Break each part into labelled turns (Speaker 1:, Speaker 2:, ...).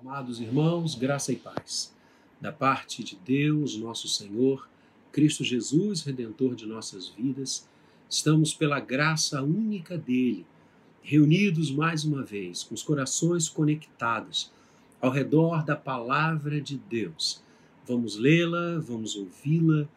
Speaker 1: Amados irmãos, graça e paz. Da parte de Deus, nosso Senhor, Cristo Jesus, redentor de nossas vidas, estamos pela graça única dele, reunidos mais uma vez, com os corações conectados ao redor da palavra de Deus. Vamos lê-la, vamos ouvi-la,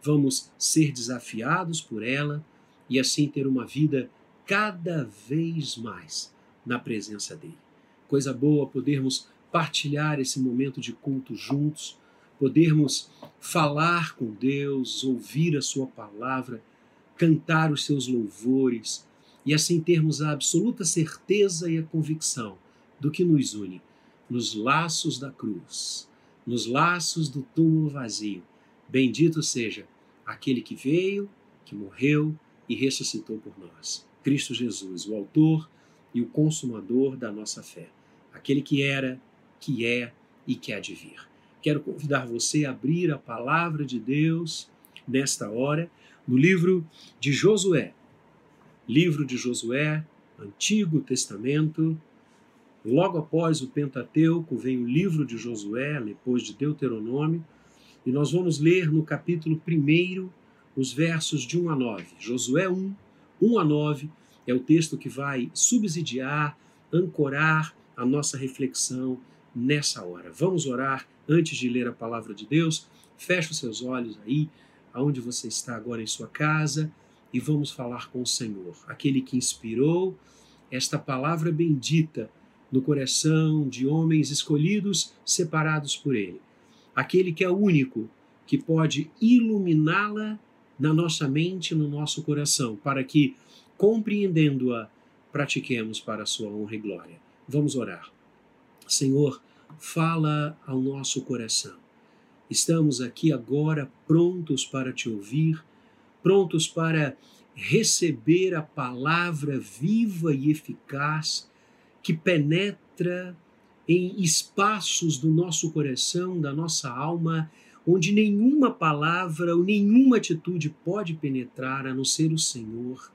Speaker 1: vamos ser desafiados por ela e assim ter uma vida cada vez mais na presença dele. Coisa boa podermos partilhar esse momento de culto juntos, podermos falar com Deus, ouvir a Sua palavra, cantar os seus louvores e assim termos a absoluta certeza e a convicção do que nos une nos laços da cruz, nos laços do túmulo vazio. Bendito seja aquele que veio, que morreu e ressuscitou por nós. Cristo Jesus, o Autor e o Consumador da nossa fé, aquele que era, que é e que há de vir. Quero convidar você a abrir a palavra de Deus nesta hora no livro de Josué. Livro de Josué, Antigo Testamento. Logo após o Pentateuco vem o livro de Josué, depois de Deuteronômio, e nós vamos ler no capítulo 1 os versos de 1 a 9. Josué 1, 1 a 9 é o texto que vai subsidiar, ancorar a nossa reflexão nessa hora. Vamos orar antes de ler a palavra de Deus. Feche os seus olhos aí, aonde você está agora em sua casa, e vamos falar com o Senhor, aquele que inspirou esta palavra bendita no coração de homens escolhidos, separados por Ele. Aquele que é o único que pode iluminá-la na nossa mente, no nosso coração, para que, compreendendo-a, pratiquemos para a sua honra e glória. Vamos orar. Senhor, fala ao nosso coração. Estamos aqui agora prontos para te ouvir, prontos para receber a palavra viva e eficaz que penetra em espaços do nosso coração, da nossa alma, onde nenhuma palavra ou nenhuma atitude pode penetrar a não ser o Senhor.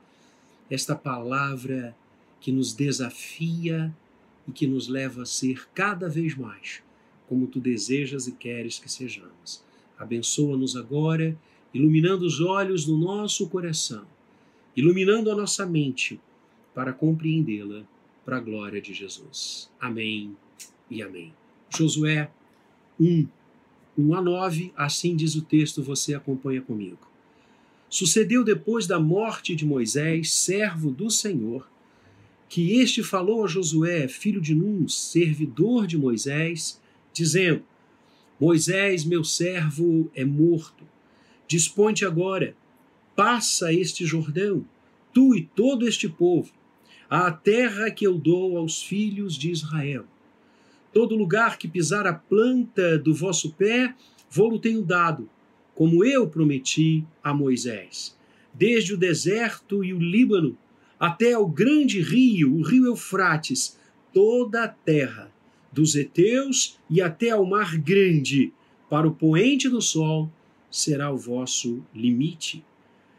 Speaker 1: Esta palavra que nos desafia e que nos leva a ser cada vez mais como tu desejas e queres que sejamos. Abençoa-nos agora, iluminando os olhos do nosso coração, iluminando a nossa mente para compreendê-la para a glória de Jesus. Amém e amém. Josué 1, 1 a 9, assim diz o texto, você acompanha comigo. Sucedeu depois da morte de Moisés, servo do Senhor, que este falou a Josué, filho de Num, servidor de Moisés, dizendo: Moisés, meu servo, é morto. Dispõe-te agora, passa este Jordão, tu e todo este povo, à terra que eu dou aos filhos de Israel. Todo lugar que pisar a planta do vosso pé, vou-lo tenho dado, como eu prometi a Moisés. Desde o deserto e o Líbano, até ao grande rio, o rio Eufrates, toda a terra, dos heteus e até ao mar grande, para o poente do sol, será o vosso limite.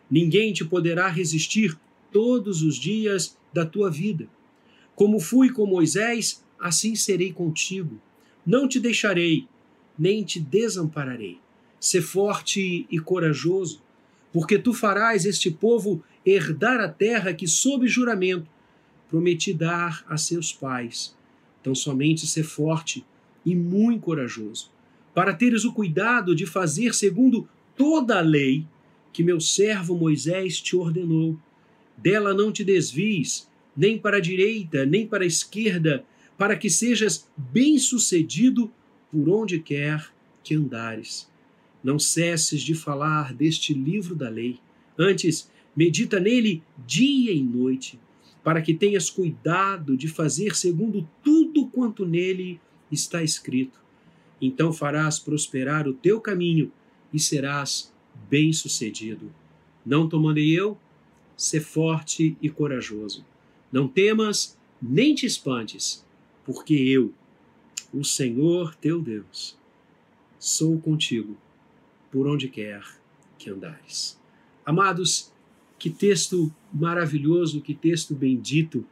Speaker 1: Ninguém te poderá resistir todos os dias da tua vida. Como fui com Moisés, assim serei contigo. Não te deixarei, nem te desampararei. Sê forte e corajoso, porque tu farás este povo herdar a terra que, sob juramento, prometi dar a seus pais. Então, somente ser forte e muito corajoso, para teres o cuidado de fazer segundo toda a lei que meu servo Moisés te ordenou. Dela não te desvies, nem para a direita, nem para a esquerda, para que sejas bem-sucedido por onde quer que andares. Não cesses de falar deste livro da lei. Antes, Medita nele dia e noite, para que tenhas cuidado de fazer segundo tudo quanto nele está escrito. Então farás prosperar o teu caminho e serás bem-sucedido. Não te mandei eu? Sê forte e corajoso. Não temas, nem te espantes, porque eu, o Senhor teu Deus, sou contigo por onde quer que andares. Amados, que texto maravilhoso, que texto bendito.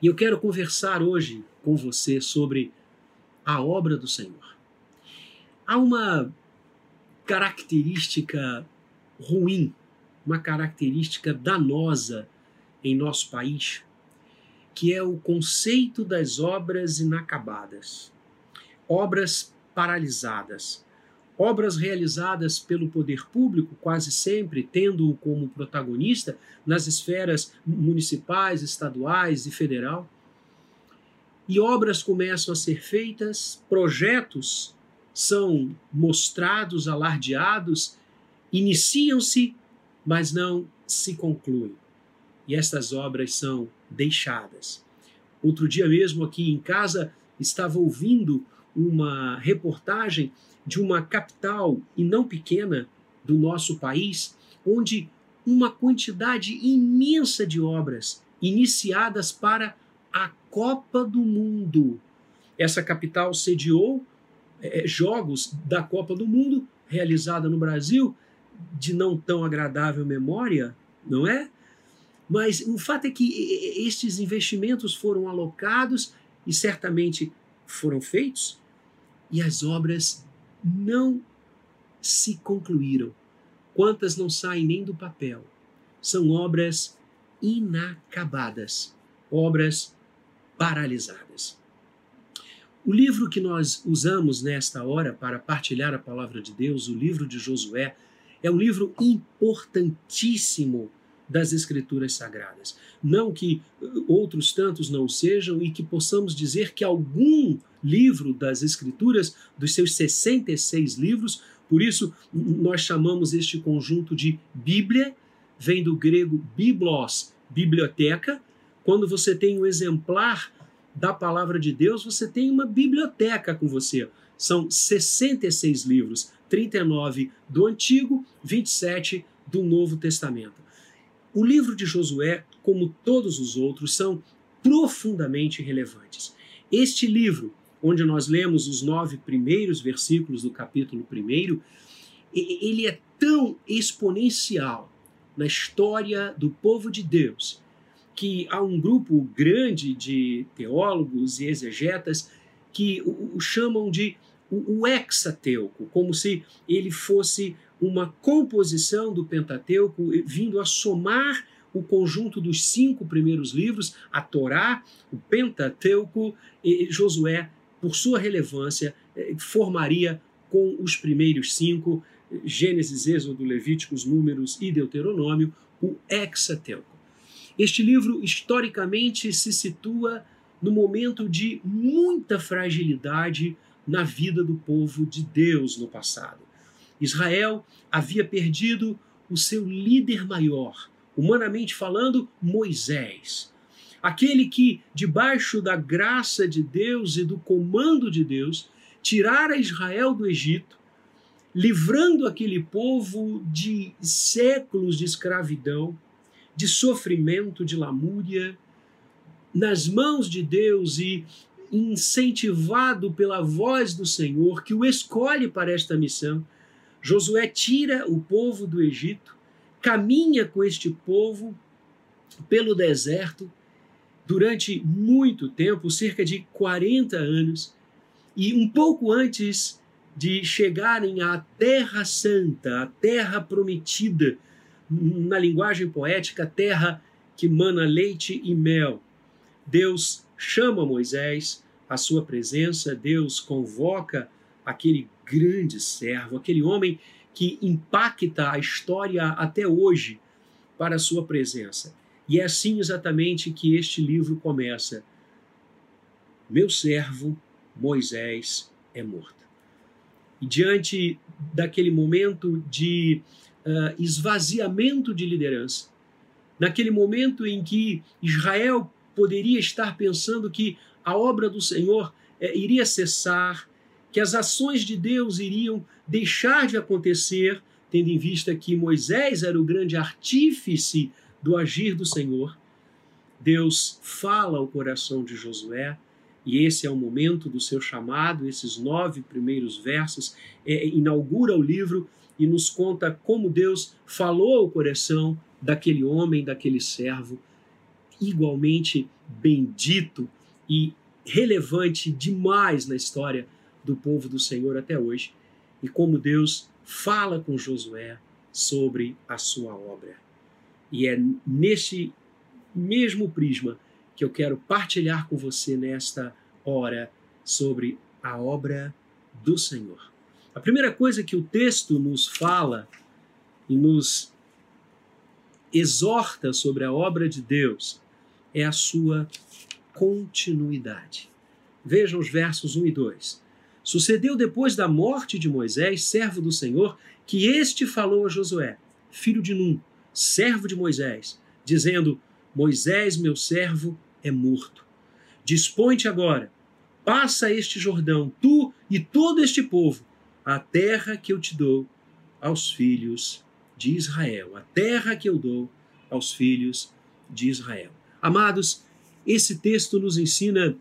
Speaker 1: E eu quero conversar hoje com você sobre a obra do Senhor. Há uma característica ruim, uma característica danosa em nosso país, que é o conceito das obras inacabadas, obras paralisadas, obras realizadas pelo poder público, quase sempre tendo-o como protagonista nas esferas municipais, estaduais e federal. E obras começam a ser feitas, projetos são mostrados, alardeados, iniciam-se, mas não se concluem. E estas obras são deixadas. Outro dia mesmo aqui em casa estava ouvindo uma reportagem de uma capital e não pequena do nosso país, onde uma quantidade imensa de obras iniciadas para a Copa do Mundo. Essa capital sediou é, jogos da Copa do Mundo, realizada no Brasil, de não tão agradável memória, não é? Mas o fato é que estes investimentos foram alocados e certamente foram feitos, e as obras não se concluíram. Quantas não saem nem do papel? São obras inacabadas, obras paralisadas. O livro que nós usamos nesta hora para partilhar a palavra de Deus, o livro de Josué, é um livro importantíssimo das Escrituras Sagradas. Não que outros tantos não sejam e que possamos dizer que algum livro das Escrituras, dos seus 66 livros, por isso nós chamamos este conjunto de Bíblia, vem do grego biblos, biblioteca. Quando você tem um exemplar da palavra de Deus, você tem uma biblioteca com você. São 66 livros, 39 do Antigo, 27 do Novo Testamento. O livro de Josué, como todos os outros, são profundamente relevantes. Este livro onde nós lemos os nove primeiros versículos do capítulo 1, ele é tão exponencial na história do povo de Deus que há um grupo grande de teólogos e exegetas que o, chamam de o, hexateuco, como se ele fosse uma composição do Pentateuco vindo a somar o conjunto dos cinco primeiros livros, a Torá, o Pentateuco e Josué por sua relevância, eh, formaria com os primeiros cinco, Gênesis, Êxodo, Levíticos, Números e Deuteronômio, o Hexateuco. Este livro, historicamente, se situa no momento de muita fragilidade na vida do povo de Deus no passado. Israel havia perdido o seu líder maior, humanamente falando, Moisés. Aquele que, debaixo da graça de Deus e do comando de Deus, tirara Israel do Egito, livrando aquele povo de séculos de escravidão, de sofrimento, de lamúria, nas mãos de Deus e incentivado pela voz do Senhor, que o escolhe para esta missão, Josué tira o povo do Egito, caminha com este povo pelo deserto, durante muito tempo, cerca de 40 anos, e um pouco antes de chegarem à Terra Santa, a Terra Prometida, na linguagem poética, terra que mana leite e mel. Deus chama Moisés à sua presença, Deus convoca aquele grande servo, aquele homem que impacta a história até hoje para a sua presença. E é assim exatamente que este livro começa. Meu servo Moisés é morto. E diante daquele momento de uh, esvaziamento de liderança, naquele momento em que Israel poderia estar pensando que a obra do Senhor eh, iria cessar, que as ações de Deus iriam deixar de acontecer, tendo em vista que Moisés era o grande artífice do agir do Senhor, Deus fala ao coração de Josué, e esse é o momento do seu chamado, esses nove primeiros versos, é, inaugura o livro e nos conta como Deus falou ao coração daquele homem, daquele servo, igualmente bendito e relevante demais na história do povo do Senhor até hoje e como Deus fala com Josué sobre a sua obra. E é neste mesmo prisma que eu quero partilhar com você nesta hora sobre a obra do Senhor. A primeira coisa que o texto nos fala e nos exorta sobre a obra de Deus é a sua continuidade. Vejam os versos 1 e 2. Sucedeu depois da morte de Moisés, servo do Senhor, que este falou a Josué, filho de Num, servo de Moisés, dizendo: Moisés, meu servo, é morto. Dispõe-te agora, passa este Jordão, tu e todo este povo, a terra que eu te dou aos filhos de Israel, a terra que eu dou aos filhos de Israel. Amados, esse texto nos ensina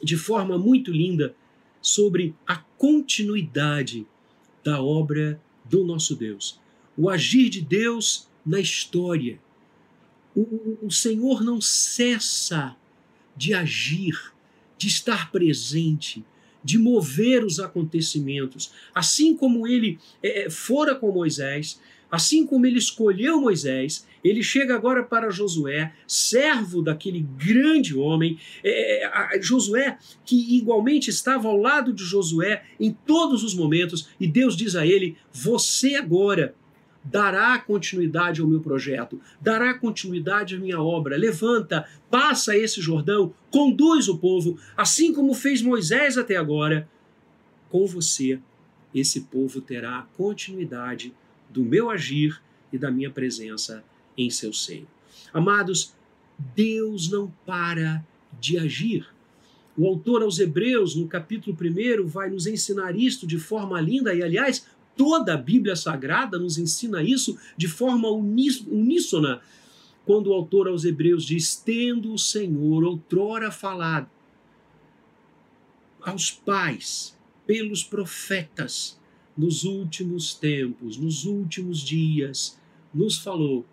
Speaker 1: de forma muito linda sobre a continuidade da obra do nosso Deus, o agir de Deus na história. O, o, Senhor não cessa de agir, de estar presente, de mover os acontecimentos. Assim como ele é, fora com Moisés, Assim como ele escolheu Moisés, ele chega agora para Josué, servo daquele grande homem. É, é Josué, que igualmente estava ao lado de Josué em todos os momentos, e Deus diz a ele: Você agora dará continuidade ao meu projeto, dará continuidade à minha obra. Levanta, passa esse Jordão, conduz o povo, assim como fez Moisés até agora. Com você, esse povo terá continuidade do meu agir e da minha presença em seu seio. Amados, Deus não para de agir. O autor aos Hebreus, no capítulo 1, vai nos ensinar isto de forma linda, e aliás, toda a Bíblia Sagrada nos ensina isso de forma uníssona, quando o autor aos Hebreus diz: Tendo o Senhor outrora falado aos pais, pelos profetas, nos últimos tempos, nos últimos dias, nos falou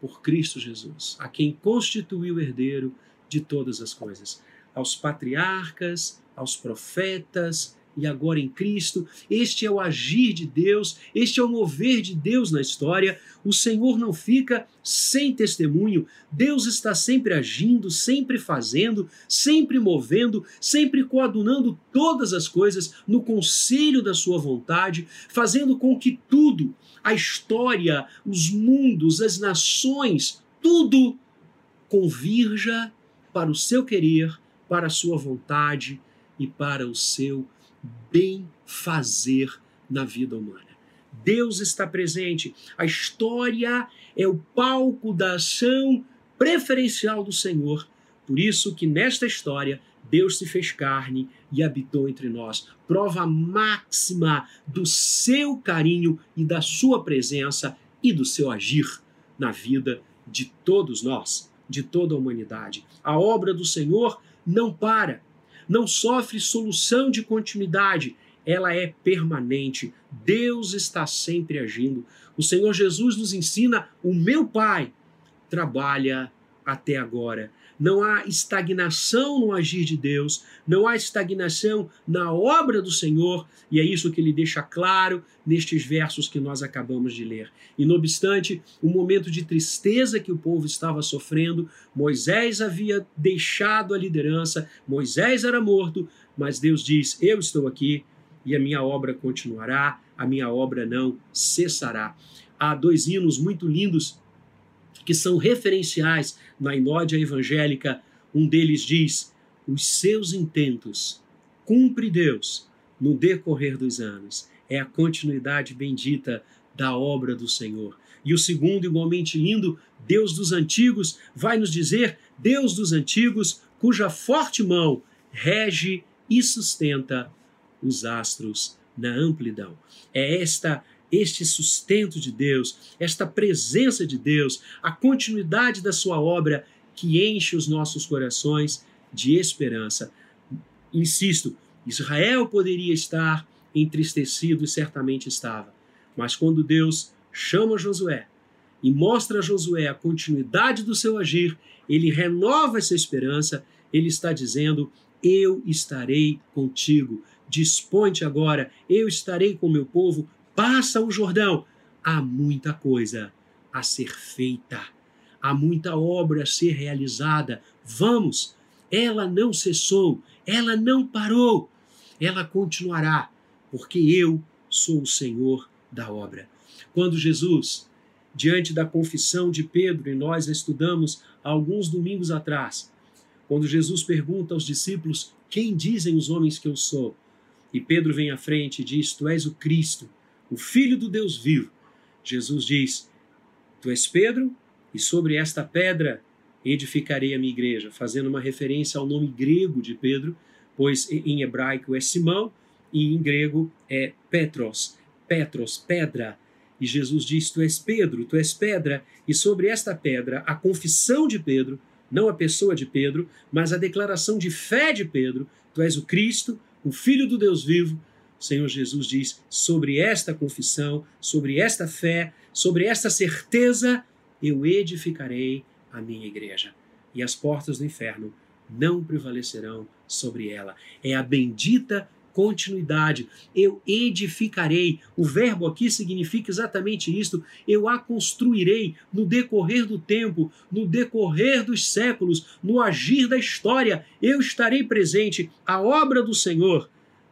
Speaker 1: por Cristo Jesus, a quem constituiu herdeiro de todas as coisas, aos patriarcas, aos profetas e agora em Cristo. Este é o agir de Deus, este é o mover de Deus na história. O Senhor não fica sem testemunho. Deus está sempre agindo, sempre fazendo, sempre movendo, sempre coadunando todas as coisas no conselho da sua vontade, fazendo com que tudo, a história, os mundos, as nações, tudo convirja para o seu querer, para a sua vontade e para o seu bem fazer na vida humana. Deus está presente. A história é o palco da ação preferencial do Senhor. Por isso que nesta história Deus se fez carne e habitou entre nós. Prova máxima do seu carinho e da sua presença e do seu agir na vida de todos nós, de toda a humanidade. A obra do Senhor não para não sofre solução de continuidade, ela é permanente. Deus está sempre agindo. O Senhor Jesus nos ensina: o meu Pai trabalha até agora. Não há estagnação no agir de Deus, não há estagnação na obra do Senhor, e é isso que ele deixa claro nestes versos que nós acabamos de ler. E não obstante o momento de tristeza que o povo estava sofrendo, Moisés havia deixado a liderança, Moisés era morto, mas Deus diz: Eu estou aqui e a minha obra continuará, a minha obra não cessará. Há dois hinos muito lindos que são referenciais na inódia evangélica. Um deles diz: Os seus intentos cumpre Deus no decorrer dos anos. É a continuidade bendita da obra do Senhor. E o segundo, igualmente lindo, Deus dos antigos, vai nos dizer: Deus dos antigos, cuja forte mão rege e sustenta os astros na amplidão. É esta este sustento de Deus, esta presença de Deus, a continuidade da sua obra que enche os nossos corações de esperança. Insisto, Israel poderia estar entristecido e certamente estava, mas quando Deus chama Josué e mostra a Josué a continuidade do seu agir, ele renova essa esperança, ele está dizendo: eu estarei contigo. Dispõe-te agora, eu estarei com meu povo. Passa o Jordão. Há muita coisa a ser feita, há muita obra a ser realizada. Vamos! Ela não cessou, ela não parou, ela continuará, porque eu sou o Senhor da obra. Quando Jesus, diante da confissão de Pedro, e nós estudamos alguns domingos atrás, quando Jesus pergunta aos discípulos: Quem dizem os homens que eu sou? E Pedro vem à frente e diz: Tu és o Cristo, o Filho do Deus vivo. Jesus diz: Tu és Pedro, e sobre esta pedra edificarei a minha igreja, fazendo uma referência ao nome grego de Pedro, pois em hebraico é Simão e em grego é Petros, Petros, pedra. E Jesus diz: Tu és Pedro, tu és pedra, e sobre esta pedra a confissão de Pedro não a pessoa de Pedro, mas a declaração de fé de Pedro: Tu és o Cristo, o Filho do Deus vivo. O Senhor Jesus diz: sobre esta confissão, sobre esta fé, sobre esta certeza, eu edificarei a minha igreja, e as portas do inferno não prevalecerão sobre ela. É a bendita continuidade. Eu edificarei. O verbo aqui significa exatamente isto. Eu a construirei no decorrer do tempo, no decorrer dos séculos, no agir da história. Eu estarei presente. A obra do Senhor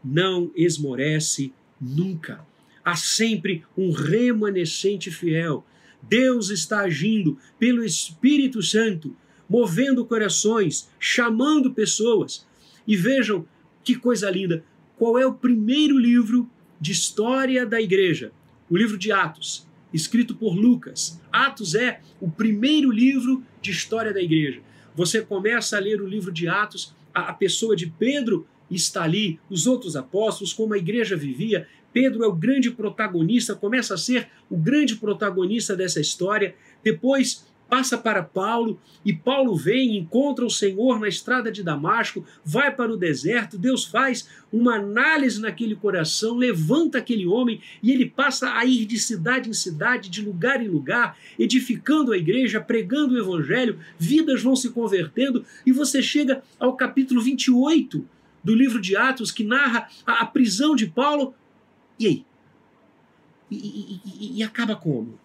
Speaker 1: não esmorece nunca. Há sempre um remanescente fiel. Deus está agindo pelo Espírito Santo, movendo corações, chamando pessoas. E vejam que coisa linda qual é o primeiro livro de história da igreja? O livro de Atos, escrito por Lucas. Atos é o primeiro livro de história da igreja. Você começa a ler o livro de Atos, a, pessoa de Pedro está ali, os outros apóstolos, como a igreja vivia. Pedro é o grande protagonista, começa a ser o grande protagonista dessa história. Depois passa para Paulo e Paulo vem, encontra o Senhor na estrada de Damasco, vai para o deserto, Deus faz uma análise naquele coração, levanta aquele homem e ele passa a ir de cidade em cidade, de lugar em lugar, edificando a igreja, pregando o evangelho, vidas vão se convertendo e você chega ao capítulo 28 do livro de Atos que narra a, a prisão de Paulo. E aí? E, e, e, acaba como?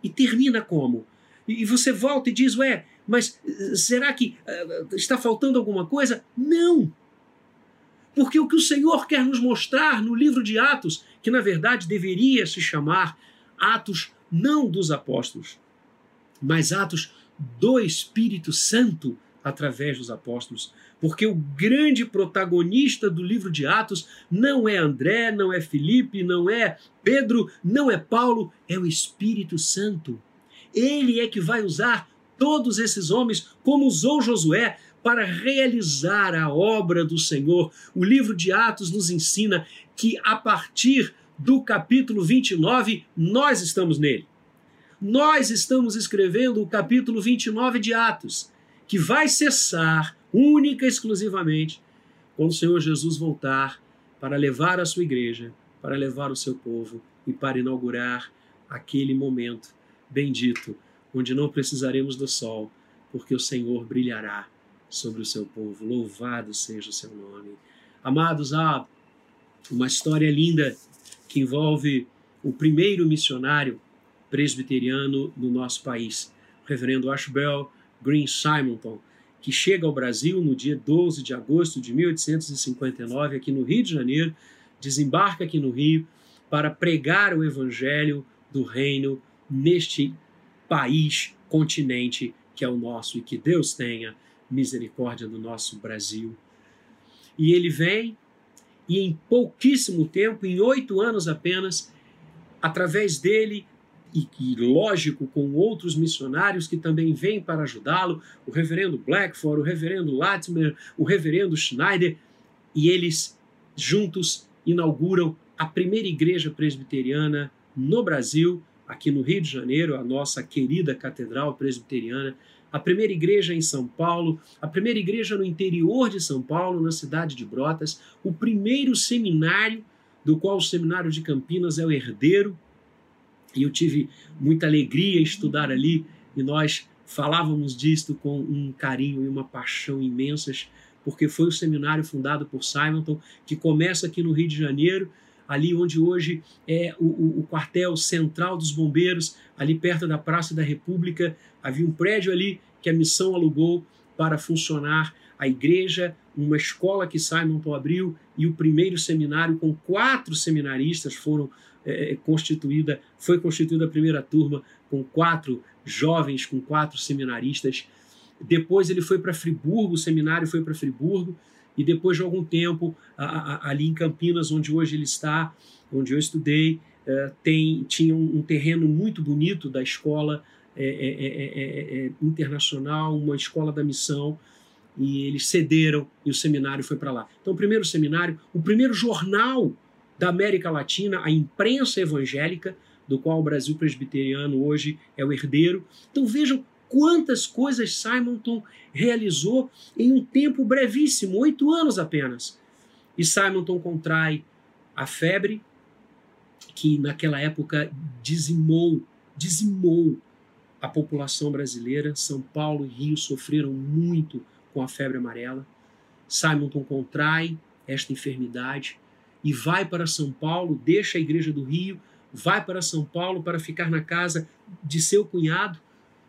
Speaker 1: E termina como? E você volta e diz, ué, mas eh, será que uh, está faltando alguma coisa? Não! Porque o que o Senhor quer nos mostrar no livro de Atos, que na verdade deveria se chamar Atos não dos apóstolos, mas Atos do Espírito Santo através dos apóstolos. Porque o grande protagonista do livro de Atos não é André, não é Felipe, não é Pedro, não é Paulo, é o Espírito Santo. Ele é que vai usar todos esses homens, como usou Josué, para realizar a obra do Senhor. O livro de Atos nos ensina que a partir do capítulo 29, nós estamos nele. Nós estamos escrevendo o capítulo 29 de Atos, que vai cessar única e exclusivamente quando o Senhor Jesus voltar para levar a sua igreja, para levar o seu povo e para inaugurar aquele momento bendito, onde não precisaremos do sol, porque o Senhor brilhará sobre o seu povo. Louvado seja o seu nome. Amados, há uma história linda que envolve o primeiro missionário presbiteriano no nosso país, o reverendo Ashbel Green Simonton, que chega ao Brasil no dia 12 de agosto de 1859, aqui no Rio de Janeiro, desembarca aqui no Rio para pregar o evangelho do reino neste país, continente que é o nosso e que Deus tenha misericórdia do nosso Brasil. E ele vem e em pouquíssimo tempo, em oito anos apenas, através dele e, e, lógico com outros missionários que também vêm para ajudá-lo, o reverendo Blackford, o reverendo Latimer, o reverendo Schneider, e eles juntos inauguram a primeira igreja presbiteriana no Brasil, aqui no Rio de Janeiro, a nossa querida Catedral Presbiteriana, a primeira igreja em São Paulo, a primeira igreja no interior de São Paulo, na cidade de Brotas, o primeiro seminário, do qual o Seminário de Campinas é o herdeiro, e eu tive muita alegria em estudar ali, e nós falávamos disto com um carinho e uma paixão imensas, porque foi o seminário fundado por Simonton, que começa aqui no Rio de Janeiro, ali onde hoje é o, o, o quartel central dos bombeiros, ali perto da Praça da República. Havia um prédio ali que a missão alugou para funcionar a igreja, uma escola que Simonton abriu e o primeiro seminário com quatro seminaristas foram é, constituída, foi constituída a primeira turma com quatro jovens, com quatro seminaristas. Depois ele foi para Friburgo, o seminário foi para Friburgo, e depois de algum tempo, a, a, ali em Campinas, onde hoje ele está, onde eu estudei, é, tem, tinha um, um, terreno muito bonito da escola é, é, é internacional, uma escola da missão, e eles cederam e o seminário foi para lá. Então, o primeiro seminário, o primeiro jornal da América Latina, a imprensa evangélica, do qual o Brasil presbiteriano hoje é o herdeiro. Então vejam quantas coisas Simonton realizou em um tempo brevíssimo, oito anos apenas. E Simonton contrai a febre, que naquela época dizimou, dizimou a população brasileira. São Paulo e Rio sofreram muito com a febre amarela. Simonton contrai esta enfermidade e vai para São Paulo, deixa a igreja do Rio, vai para São Paulo para ficar na casa de seu cunhado,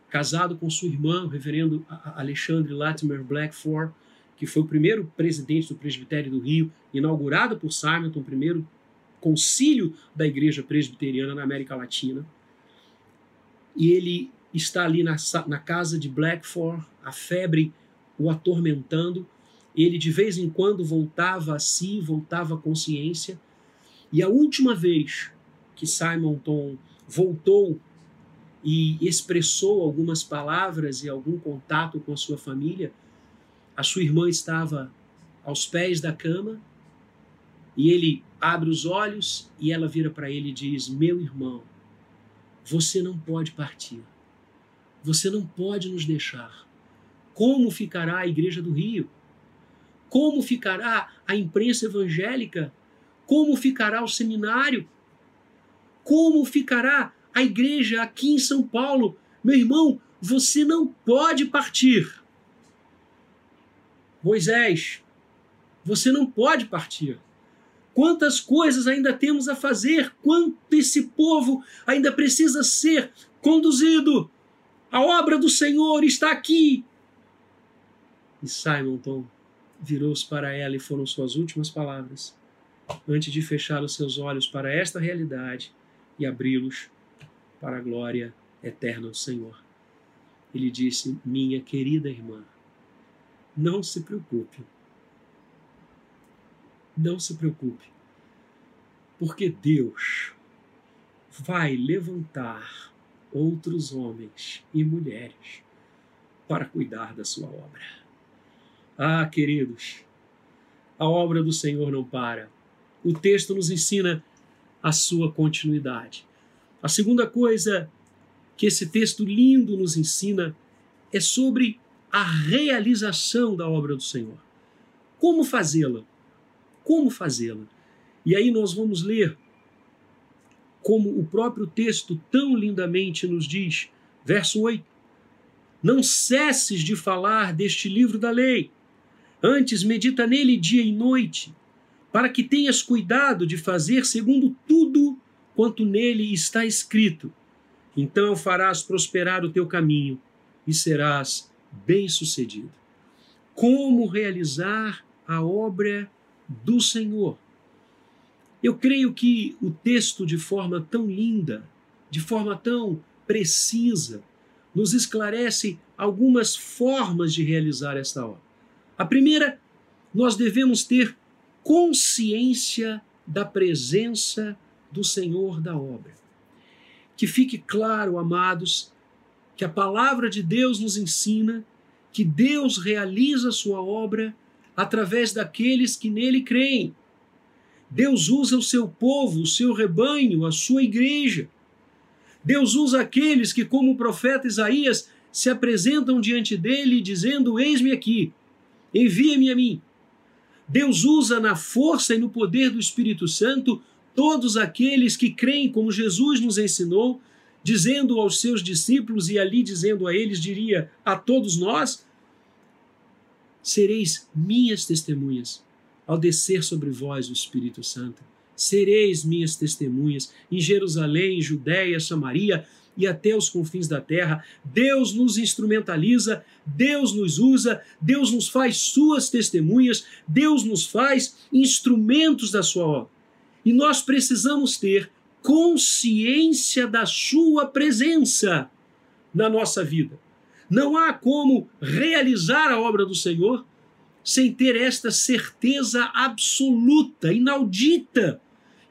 Speaker 1: casado com sua irmã, o reverendo Alexandre Latimer Blackford, que foi o primeiro presidente do presbitério do Rio, inaugurado por Simonton, o primeiro concílio da igreja presbiteriana na América Latina. E ele está ali na, na casa de Blackford, a febre o atormentando, ele de vez em quando voltava a si, voltava à consciência. E a última vez que Simonton voltou e expressou algumas palavras e algum contato com a sua família, a sua irmã estava aos pés da cama e ele abre os olhos e ela vira para ele e diz: Meu irmão, você não pode partir. Você não pode nos deixar. Como ficará a Igreja do Rio? Como ficará a imprensa evangélica? Como ficará o seminário? Como ficará a igreja aqui em São Paulo? Meu irmão, você não pode partir. Moisés, você não pode partir. Quantas coisas ainda temos a fazer? Quanto esse povo ainda precisa ser conduzido? A obra do Senhor está aqui. E Simonton virou-se para ela e foram suas últimas palavras, antes de fechar os seus olhos para esta realidade e abri-los para a glória eterna do Senhor. Ele disse: Minha querida irmã, não se preocupe. Não se preocupe, porque Deus vai levantar outros homens e mulheres para cuidar da sua obra. Ah, queridos, a obra do Senhor não para. O texto nos ensina a sua continuidade. A segunda coisa que esse texto lindo nos ensina é sobre a realização da obra do Senhor. Como fazê-la? Como fazê-la? E aí nós vamos ler como o próprio texto tão lindamente nos diz, verso 8: Não cesses de falar deste livro da lei Antes, medita nele dia e noite, para que tenhas cuidado de fazer segundo tudo quanto nele está escrito. Então farás prosperar o teu caminho e serás bem-sucedido. Como realizar a obra do Senhor? Eu creio que o texto, de forma tão linda, de forma tão precisa, nos esclarece algumas formas de realizar esta obra. A primeira, nós devemos ter consciência da presença do Senhor da obra. Que fique claro, amados, que a palavra de Deus nos ensina que Deus realiza sua obra através daqueles que nele creem. Deus usa o seu povo, o seu rebanho, a sua igreja. Deus usa aqueles que, como o profeta Isaías, se apresentam diante dele dizendo: Eis-me aqui, envia-me a mim. Deus usa na força e no poder do Espírito Santo todos aqueles que creem como Jesus nos ensinou, dizendo aos seus discípulos e ali dizendo a eles, diria a todos nós: sereis minhas testemunhas ao descer sobre vós o Espírito Santo. Sereis minhas testemunhas em Jerusalém, Judéia, Samaria e até os confins da terra. Deus nos instrumentaliza, Deus nos usa, Deus nos faz suas testemunhas, Deus nos faz instrumentos da sua obra. E nós precisamos ter consciência da sua presença na nossa vida. Não há como realizar a obra do Senhor sem ter esta certeza absoluta, inaudita,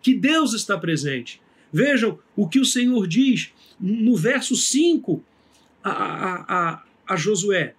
Speaker 1: que Deus está presente. Vejam o que o Senhor diz no verso 5 a, a, a, a Josué: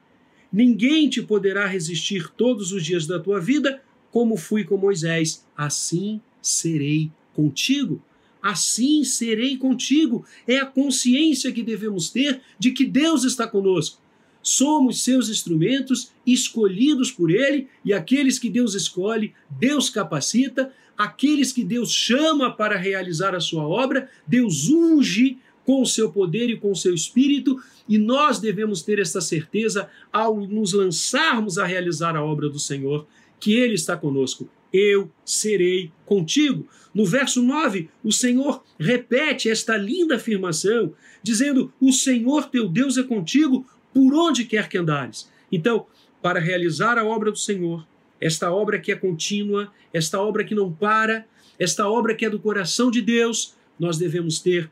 Speaker 1: Ninguém te poderá resistir todos os dias da tua vida, como fui com Moisés, assim serei contigo. Assim serei contigo. É a consciência que devemos ter de que Deus está conosco. Somos seus instrumentos escolhidos por Ele, e aqueles que Deus escolhe, Deus capacita, aqueles que Deus chama para realizar a sua obra, Deus unge com o seu poder e com o seu espírito, e nós devemos ter essa certeza ao nos lançarmos a realizar a obra do Senhor, que Ele está conosco. Eu serei contigo. No verso 9, o Senhor repete esta linda afirmação, dizendo: O Senhor teu Deus é contigo por onde quer que andares. Então, para realizar a obra do Senhor, esta obra que é contínua, esta obra que não para, esta obra que é do coração de Deus, nós devemos ter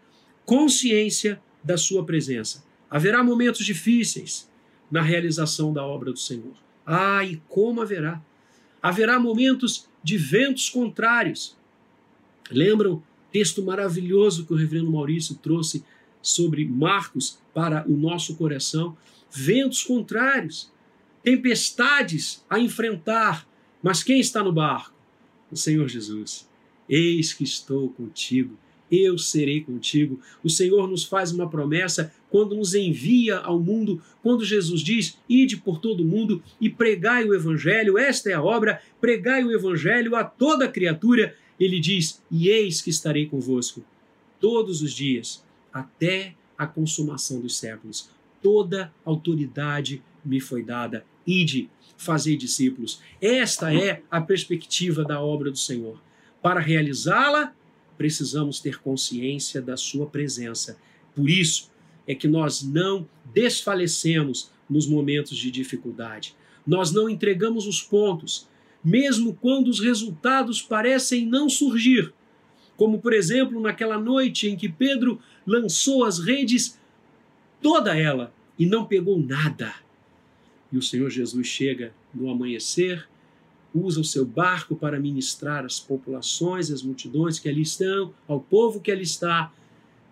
Speaker 1: consciência da sua presença. Haverá momentos difíceis na realização da obra do Senhor. Ah, e como haverá! Haverá momentos de ventos contrários. Lembram texto maravilhoso que o reverendo Maurício trouxe sobre Marcos para o nosso coração? Ventos contrários, tempestades a enfrentar, mas quem está no barco? O Senhor Jesus. Eis que estou contigo eu serei contigo. O Senhor nos faz uma promessa quando nos envia ao mundo, quando Jesus diz: Ide por todo o mundo e pregai o Evangelho, esta é a obra, pregai o Evangelho a toda criatura. Ele diz: E eis que estarei convosco todos os dias, até a consumação dos séculos. Toda autoridade me foi dada. Ide, fazei discípulos. Esta é a perspectiva da obra do Senhor. Para realizá-la, precisamos ter consciência da Sua presença. Por isso é que nós não desfalecemos nos momentos de dificuldade. Nós não entregamos os pontos, mesmo quando os resultados parecem não surgir. Como, por exemplo, naquela noite em que Pedro lançou as redes, toda ela, e não pegou nada. E o Senhor Jesus chega no amanhecer usa o seu barco para ministrar às populações, às multidões que ali estão, ao povo que ali está.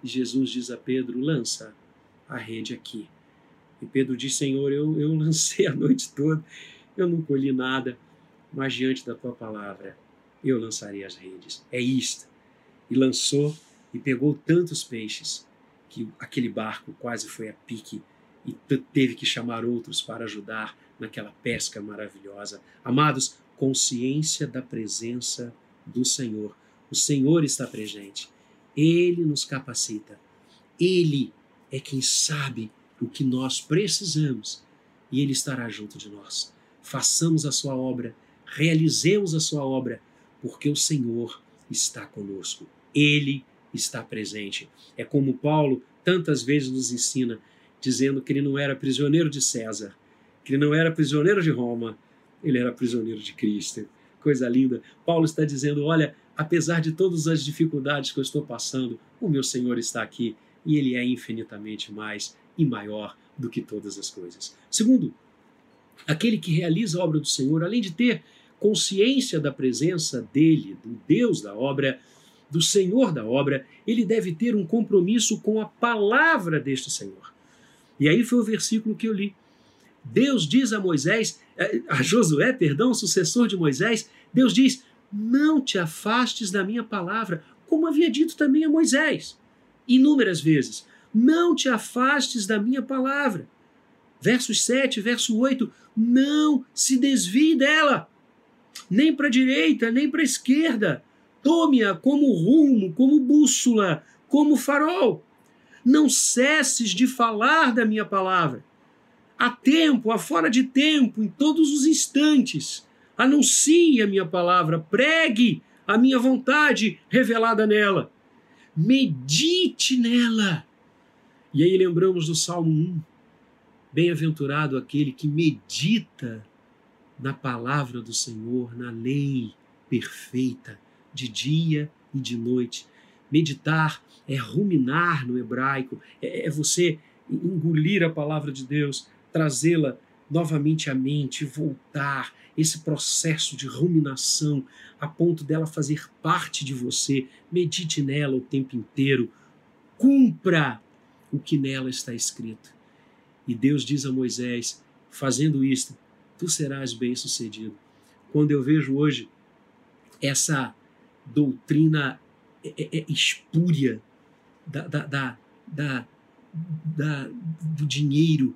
Speaker 1: E Jesus diz a Pedro: lança a rede aqui. E Pedro diz: Senhor, eu, eu lancei a noite toda, eu não colhi nada, mas diante da tua palavra eu lançarei as redes. É isto. E lançou e pegou tantos peixes que aquele barco quase foi a pique e teve que chamar outros para ajudar naquela pesca maravilhosa. Amados, consciência da presença do Senhor. O Senhor está presente. Ele nos capacita. Ele é quem sabe o que nós precisamos e ele estará junto de nós. Façamos a sua obra, realizemos a sua obra, porque o Senhor está conosco. Ele está presente. É como Paulo tantas vezes nos ensina, dizendo que ele não era prisioneiro de César, que ele não era prisioneiro de Roma, ele era prisioneiro de Cristo. Coisa linda. Paulo está dizendo: olha, apesar de todas as dificuldades que eu estou passando, o meu Senhor está aqui e ele é infinitamente mais e maior do que todas as coisas. Segundo, aquele que realiza a obra do Senhor, além de ter consciência da presença dele, do Deus da obra, do Senhor da obra, ele deve ter um compromisso com a palavra deste Senhor. E aí foi o versículo que eu li. Deus diz a Moisés, a Josué, perdão, sucessor de Moisés, Deus diz: Não te afastes da minha palavra, como havia dito também a Moisés, inúmeras vezes. Não te afastes da minha palavra. Versos 7, verso 8: Não se desvie dela, nem para a direita, nem para a esquerda. Tome-a como rumo, como bússola, como farol. Não cesses de falar da minha palavra a tempo, a fora de tempo, em todos os instantes. Anuncie a minha palavra, pregue a minha vontade revelada nela. Medite nela. E aí lembramos do Salmo 1. Bem-aventurado aquele que medita na palavra do Senhor, na lei perfeita, de dia e de noite. Meditar é ruminar no hebraico, é, é você engolir a palavra de Deus, trazê-la novamente à mente, voltar, esse processo de ruminação a ponto dela fazer parte de você. Medite nela o tempo inteiro. Cumpra o que nela está escrito. E Deus diz a Moisés: fazendo isto, tu serás bem-sucedido. Quando eu vejo hoje essa doutrina é, é, é espúria da, da, da, da, da do dinheiro,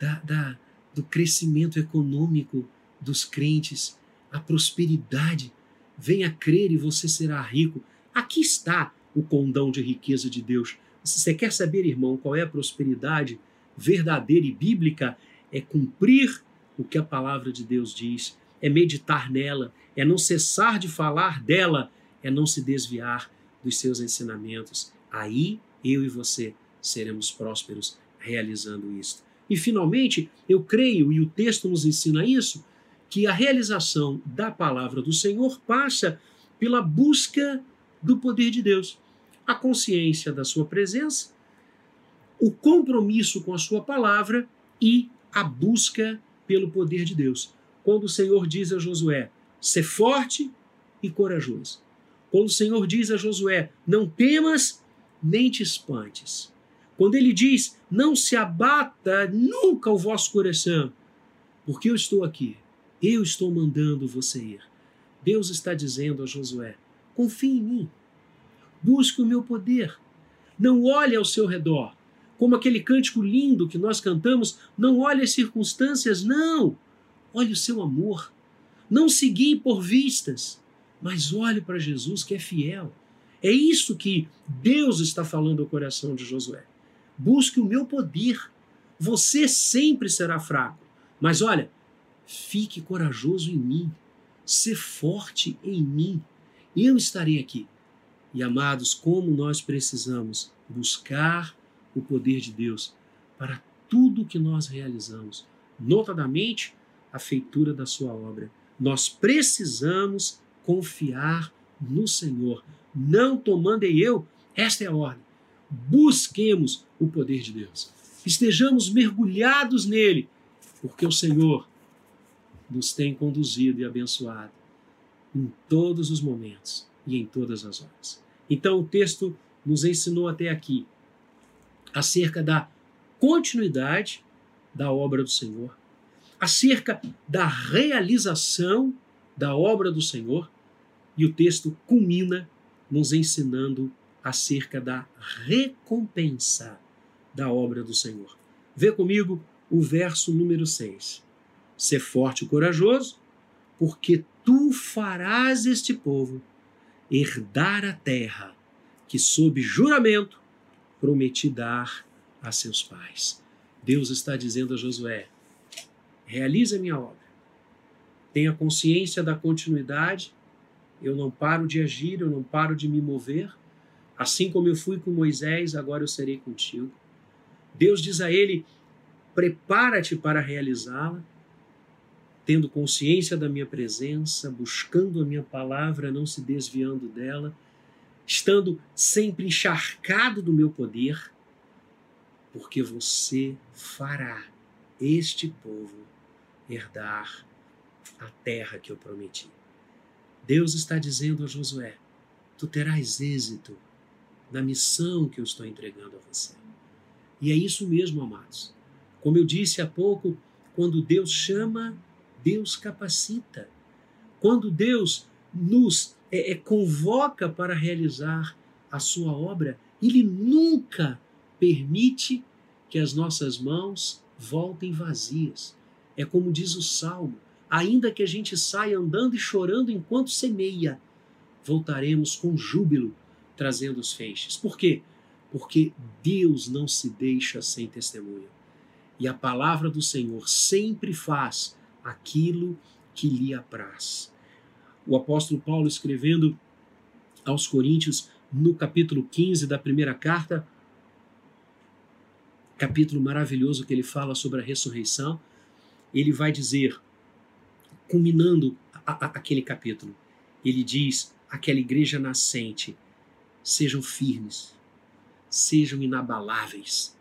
Speaker 1: da, da, do crescimento econômico dos crentes, a prosperidade. Venha crer e você será rico. Aqui está o condão de riqueza de Deus. Se você quer saber, irmão, qual é a prosperidade verdadeira e bíblica, é cumprir o que a palavra de Deus diz, é meditar nela, é não cessar de falar dela, é não se desviar dos seus ensinamentos. Aí eu e você seremos prósperos realizando isto. E finalmente, eu creio, e o texto nos ensina isso, que a realização da palavra do Senhor passa pela busca do poder de Deus, a consciência da sua presença, o compromisso com a sua palavra e a busca pelo poder de Deus. Quando o Senhor diz a Josué: "Ser forte e corajoso". Quando o Senhor diz a Josué: "Não temas nem te espantes". Quando ele diz: "Não se abata nunca o vosso coração, porque eu estou aqui eu estou mandando você ir. Deus está dizendo a Josué: confie em mim. Busque o meu poder. Não olhe ao seu redor. Como aquele cântico lindo que nós cantamos, não olhe as circunstâncias, não. Olhe o seu amor. Não se guie por vistas, mas olhe para Jesus que é fiel. É isso que Deus está falando ao coração de Josué. Busque o meu poder. Você sempre será fraco. Mas olha, Fique corajoso em mim, ser forte em mim. Eu estarei aqui. E amados, como nós precisamos buscar o poder de Deus para tudo que nós realizamos, notadamente a feitura da sua obra. Nós precisamos confiar no Senhor, não tomando eu, esta é a ordem. Busquemos o poder de Deus. Estejamos mergulhados nele, porque o Senhor nos tem conduzido e abençoado em todos os momentos e em todas as horas. Então, o texto nos ensinou até aqui acerca da continuidade da obra do Senhor, acerca da realização da obra do Senhor, e o texto culmina nos ensinando acerca da recompensa da obra do Senhor. Vê comigo o verso número 6. Ser forte e corajoso, porque tu farás este povo herdar a terra que, sob juramento, prometi dar a seus pais. Deus está dizendo a Josué: realize a minha obra. Tenha consciência da continuidade. Eu não paro de agir, eu não paro de me mover. Assim como eu fui com Moisés, agora eu serei contigo. Deus diz a ele: prepara-te para realizá-la tendo consciência da minha presença, buscando a minha palavra, não se desviando dela, estando sempre encharcado do meu poder, porque você fará este povo herdar a terra que eu prometi. Deus está dizendo a Josué: tu terás êxito na missão que eu estou entregando a você. E é isso mesmo, amados. Como eu disse há pouco, quando Deus chama Deus capacita. Quando Deus nos é, é, convoca para realizar a sua obra, Ele nunca permite que as nossas mãos voltem vazias. É como diz o Salmo: ainda que a gente saia andando e chorando enquanto semeia, voltaremos com júbilo trazendo os feixes. Por quê? Porque Deus não se deixa sem testemunho. E a palavra do Senhor sempre faz aquilo que lhe apraz. O apóstolo Paulo, escrevendo aos Coríntios, no capítulo 15 da primeira carta, capítulo maravilhoso que ele fala sobre a ressurreição, ele vai dizer, culminando a, a, aquele capítulo, ele diz: aquela igreja nascente, sejam firmes, sejam inabaláveis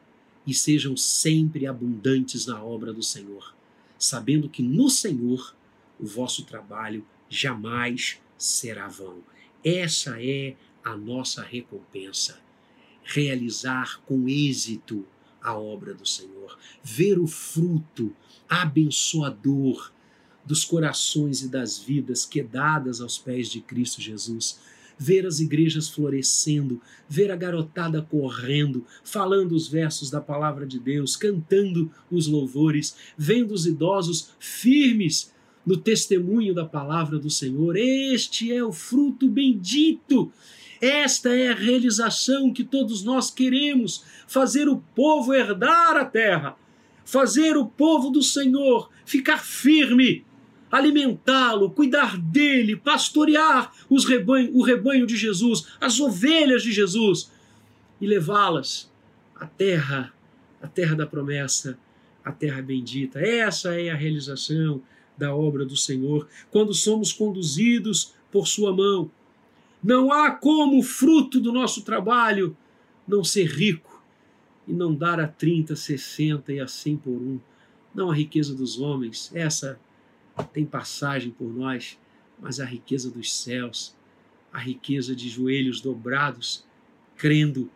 Speaker 1: e sejam sempre abundantes na obra do Senhor, sabendo que no Senhor o vosso trabalho jamais será vão. Essa é a nossa recompensa. Realizar com êxito a obra do Senhor, ver o fruto abençoador dos corações e das vidas quedadas aos pés de Cristo Jesus, ver as igrejas florescendo, ver a garotada correndo, falando os versos da palavra de Deus, cantando os louvores, vendo os idosos firmes no testemunho da palavra do Senhor. Este é o fruto bendito. Esta é a realização que todos nós queremos: fazer o povo herdar a terra, fazer o povo do Senhor ficar firme, alimentá-lo, cuidar dele, pastorear os rebanho, o rebanho de Jesus, as ovelhas de Jesus e levá-las à terra, à terra da promessa, à terra bendita. Essa é a realização da obra do Senhor, quando somos conduzidos por Sua mão. Não há como o fruto do nosso trabalho não ser rico e não dar a 30, 60 e a 100 por um. Não a riqueza dos homens, essa tem passagem por nós, mas a riqueza dos céus, a riqueza de joelhos dobrados, crendo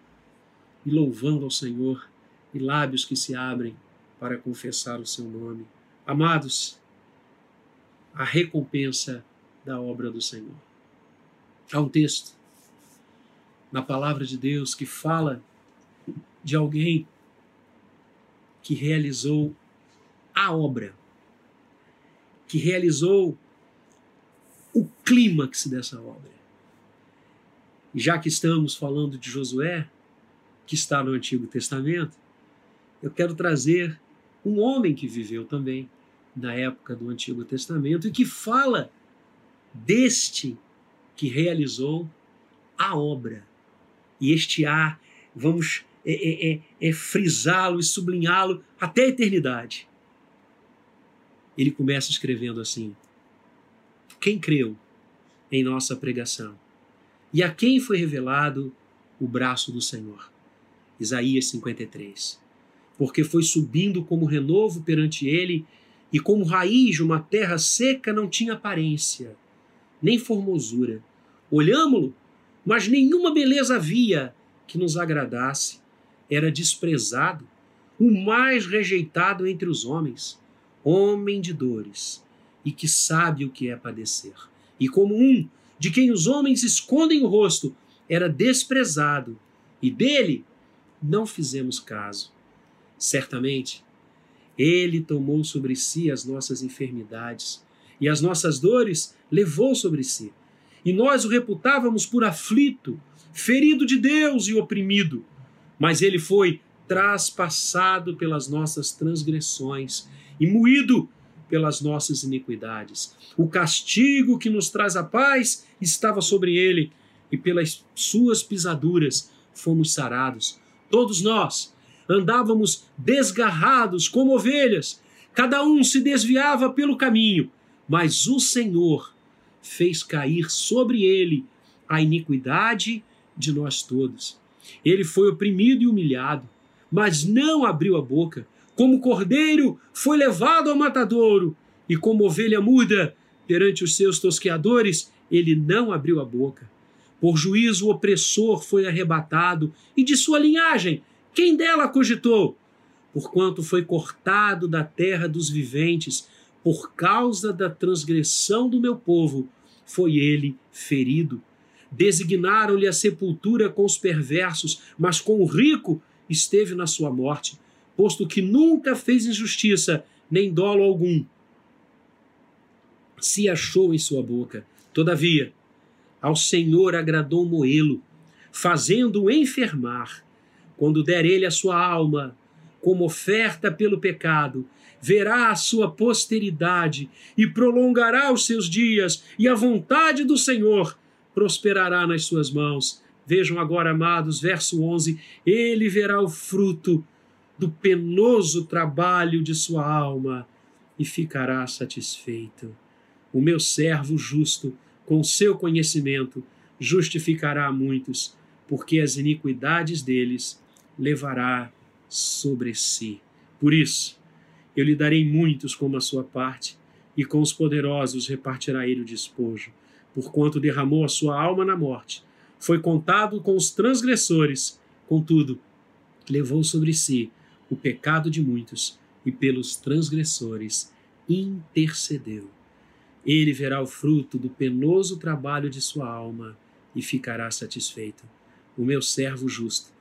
Speaker 1: e louvando ao Senhor, e lábios que se abrem para confessar o seu nome. Amados, a recompensa da obra do Senhor. Há um texto na palavra de Deus que fala de alguém que realizou a obra, que realizou o clímax dessa obra. Já que estamos falando de Josué, que está no Antigo Testamento, eu quero trazer um homem que viveu também na época do Antigo Testamento e que fala deste que realizou a obra. E este A, vamos é, é, é, é frisá-lo e sublinhá-lo até a eternidade. Ele começa escrevendo assim: Quem creu em nossa pregação? E a quem foi revelado o braço do Senhor? Isaías 53. Porque foi subindo como renovo perante ele e como raiz de uma terra seca não tinha aparência, nem formosura. Olhámo-lo, mas nenhuma beleza havia que nos agradasse. Era desprezado, o mais rejeitado entre os homens, homem de dores, e que sabe o que é padecer. E como um de quem os homens escondem o rosto, era desprezado, e dele não fizemos caso. Certamente, ele tomou sobre si as nossas enfermidades e as nossas dores levou sobre si. E nós o reputávamos por aflito, ferido de Deus e oprimido. Mas ele foi traspassado pelas nossas transgressões e moído pelas nossas iniquidades. O castigo que nos traz a paz estava sobre ele, e pelas suas pisaduras fomos sarados. Todos nós andávamos desgarrados como ovelhas, cada um se desviava pelo caminho, mas o Senhor fez cair sobre ele a iniquidade de nós todos. Ele foi oprimido e humilhado, mas não abriu a boca. Como cordeiro foi levado ao matadouro, e como ovelha muda perante os seus tosqueadores, ele não abriu a boca. Por juízo, o opressor foi arrebatado, e de sua linhagem quem dela cogitou? Porquanto foi cortado da terra dos viventes, por causa da transgressão do meu povo, foi ele ferido. Designaram-lhe a sepultura com os perversos, mas com o rico esteve na sua morte, posto que nunca fez injustiça, nem dolo algum se achou em sua boca. Todavia, ao Senhor agradou moê-lo, fazendo-o enfermar quando der ele a sua alma como oferta pelo pecado, verá a sua posteridade e prolongará os seus dias, e a vontade do Senhor prosperará nas suas mãos. Vejam agora, amados, verso 11: Ele verá o fruto do penoso trabalho de sua alma e ficará satisfeito. O meu servo justo, com seu conhecimento, justificará a muitos, porque as iniquidades deles levará sobre si. Por isso, eu lhe darei muitos como a sua parte, e com os poderosos repartirá ele o despojo, porquanto derramou a sua alma na morte. Foi contado com os transgressores, contudo, levou sobre si o pecado de muitos e pelos transgressores intercedeu. Ele verá o fruto do penoso trabalho de sua alma e ficará satisfeito. O meu servo justo,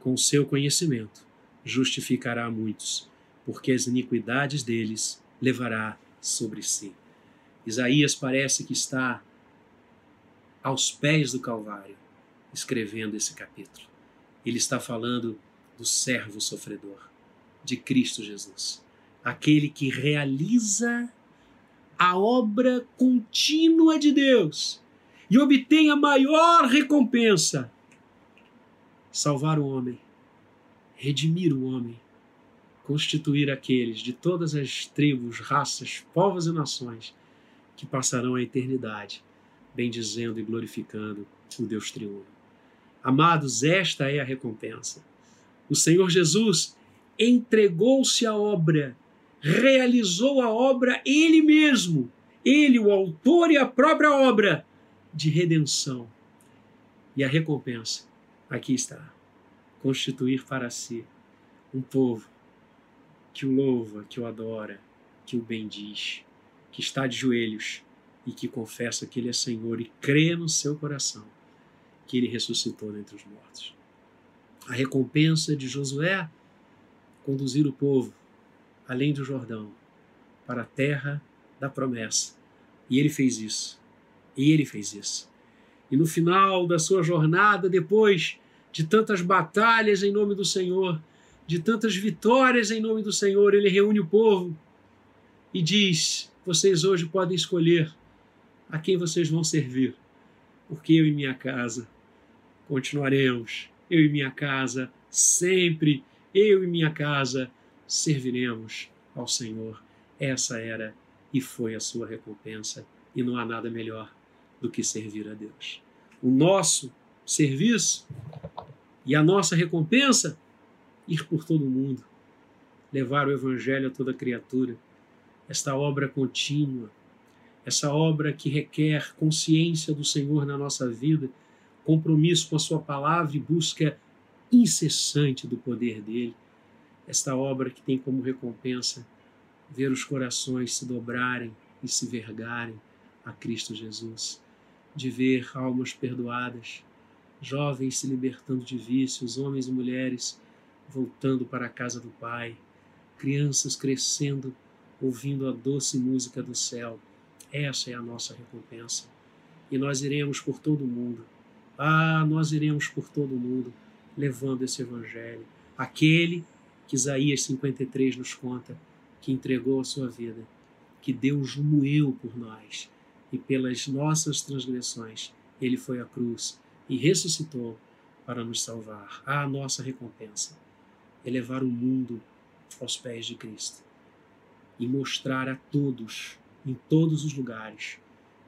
Speaker 1: com seu conhecimento, justificará muitos, porque as iniquidades deles levará sobre si. Isaías parece que está aos pés do Calvário, escrevendo esse capítulo. Ele está falando do servo sofredor de Cristo Jesus, aquele que realiza a obra contínua de Deus e obtém a maior recompensa: salvar o homem, redimir o homem, constituir aqueles de todas as tribos, raças, povos e nações que passarão a eternidade bendizendo e glorificando o Deus triuno. Amados, esta é a recompensa. O Senhor Jesus entregou-se à obra, realizou a obra ele mesmo, ele, o autor e a própria obra de redenção. E a recompensa, aqui está: constituir para si um povo que o louva, que o adora, que o bendiz, que está de joelhos e que confessa que Ele é Senhor e crê no seu coração que Ele ressuscitou dentre os mortos. A recompensa de Josué conduzir o povo além do Jordão para a terra da promessa. E ele fez isso. E ele fez isso. E no final da sua jornada, depois de tantas batalhas em nome do Senhor, de tantas vitórias em nome do Senhor, ele reúne o povo e diz: Vocês hoje podem escolher a quem vocês vão servir, porque eu e minha casa continuaremos, eu e minha casa sempre eu e minha casa serviremos ao Senhor. Essa era e foi a sua recompensa, e não há nada melhor do que servir a Deus. O nosso serviço e a nossa recompensa ir por todo o mundo, levar o evangelho a toda criatura. Esta obra contínua, essa obra que requer consciência do Senhor na nossa vida, compromisso com a sua palavra e busca incessante do poder dele. Esta obra que tem como recompensa ver os corações se dobrarem e se vergarem a Cristo Jesus, de ver almas perdoadas, jovens se libertando de vícios, homens e mulheres voltando para a casa do Pai, crianças crescendo, ouvindo a doce música do céu. Essa é a nossa recompensa. E nós iremos por todo o mundo. Ah, nós iremos por todo o mundo levando esse evangelho. Aquele que Isaías 53 nos conta, que entregou a sua vida, que Deus moeu por nós e pelas nossas transgressões ele foi à cruz e ressuscitou para nos salvar. A nossa recompensa é levar o mundo aos pés de Cristo e mostrar a todos, em todos os lugares,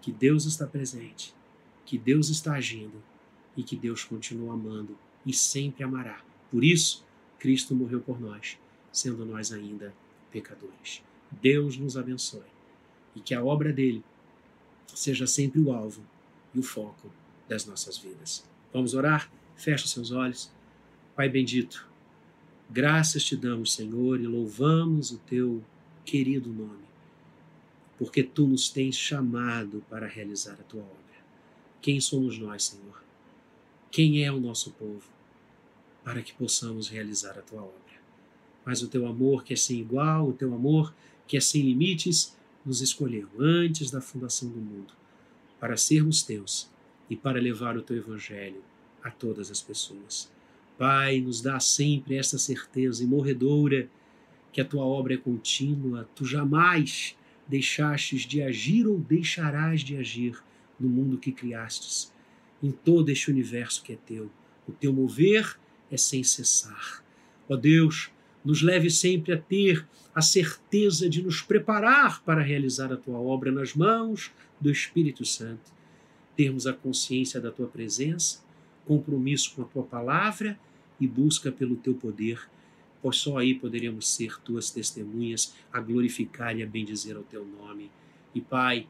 Speaker 1: que Deus está presente, que Deus está agindo e que Deus continua amando e sempre amará. Por isso, Cristo morreu por nós, sendo nós ainda pecadores. Deus nos abençoe e que a obra dele seja sempre o alvo e o foco das nossas vidas. Vamos orar? Fecha os seus olhos. Pai bendito, graças te damos, Senhor, e louvamos o teu querido nome, porque tu nos tens chamado para realizar a tua obra. Quem somos nós, Senhor? Quem é o nosso povo? Para que possamos realizar a tua obra. Mas o teu amor, que é sem igual, o teu amor, que é sem limites, nos escolheu antes da fundação do mundo para sermos teus e para levar o teu evangelho a todas as pessoas. Pai, nos dá sempre esta certeza imorredora que a tua obra é contínua, tu jamais deixastes de agir ou deixarás de agir no mundo que criastes, em todo este universo que é teu. O teu mover é sem cessar. Ó Deus, nos leve sempre a ter a certeza de nos preparar para realizar a tua obra nas mãos do Espírito Santo, termos a consciência da tua presença, compromisso com a tua palavra e busca pelo teu poder, pois só aí poderemos ser tuas testemunhas a glorificar e a bendizer ao teu nome. E Pai,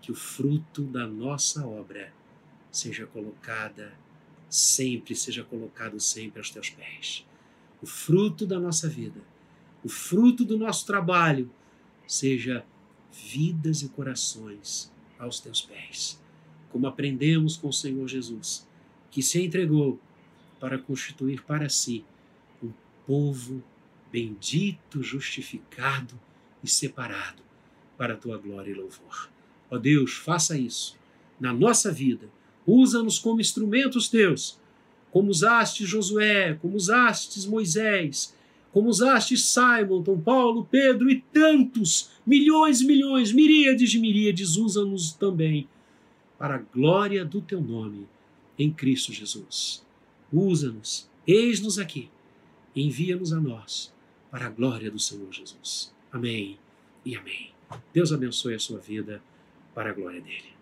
Speaker 1: que o fruto da nossa obra seja colocada sempre, seja colocado sempre aos teus pés. O fruto da nossa vida, o fruto do nosso trabalho, seja vidas e corações aos teus pés. Como aprendemos com o Senhor Jesus, que se entregou para constituir para si um povo bendito, justificado e separado para a tua glória e louvor. Ó Deus, faça isso na nossa vida. Usa-nos como instrumentos teus, como usaste Josué, como usaste Moisés, como usaste Simon, Tom Paulo, Pedro e tantos, milhões e milhões, miríades de miríades, usa-nos também para a glória do teu nome em Cristo Jesus. Usa-nos, eis-nos aqui, envia-nos a nós para a glória do Senhor Jesus. Amém e amém. Deus abençoe a sua vida para a glória dele.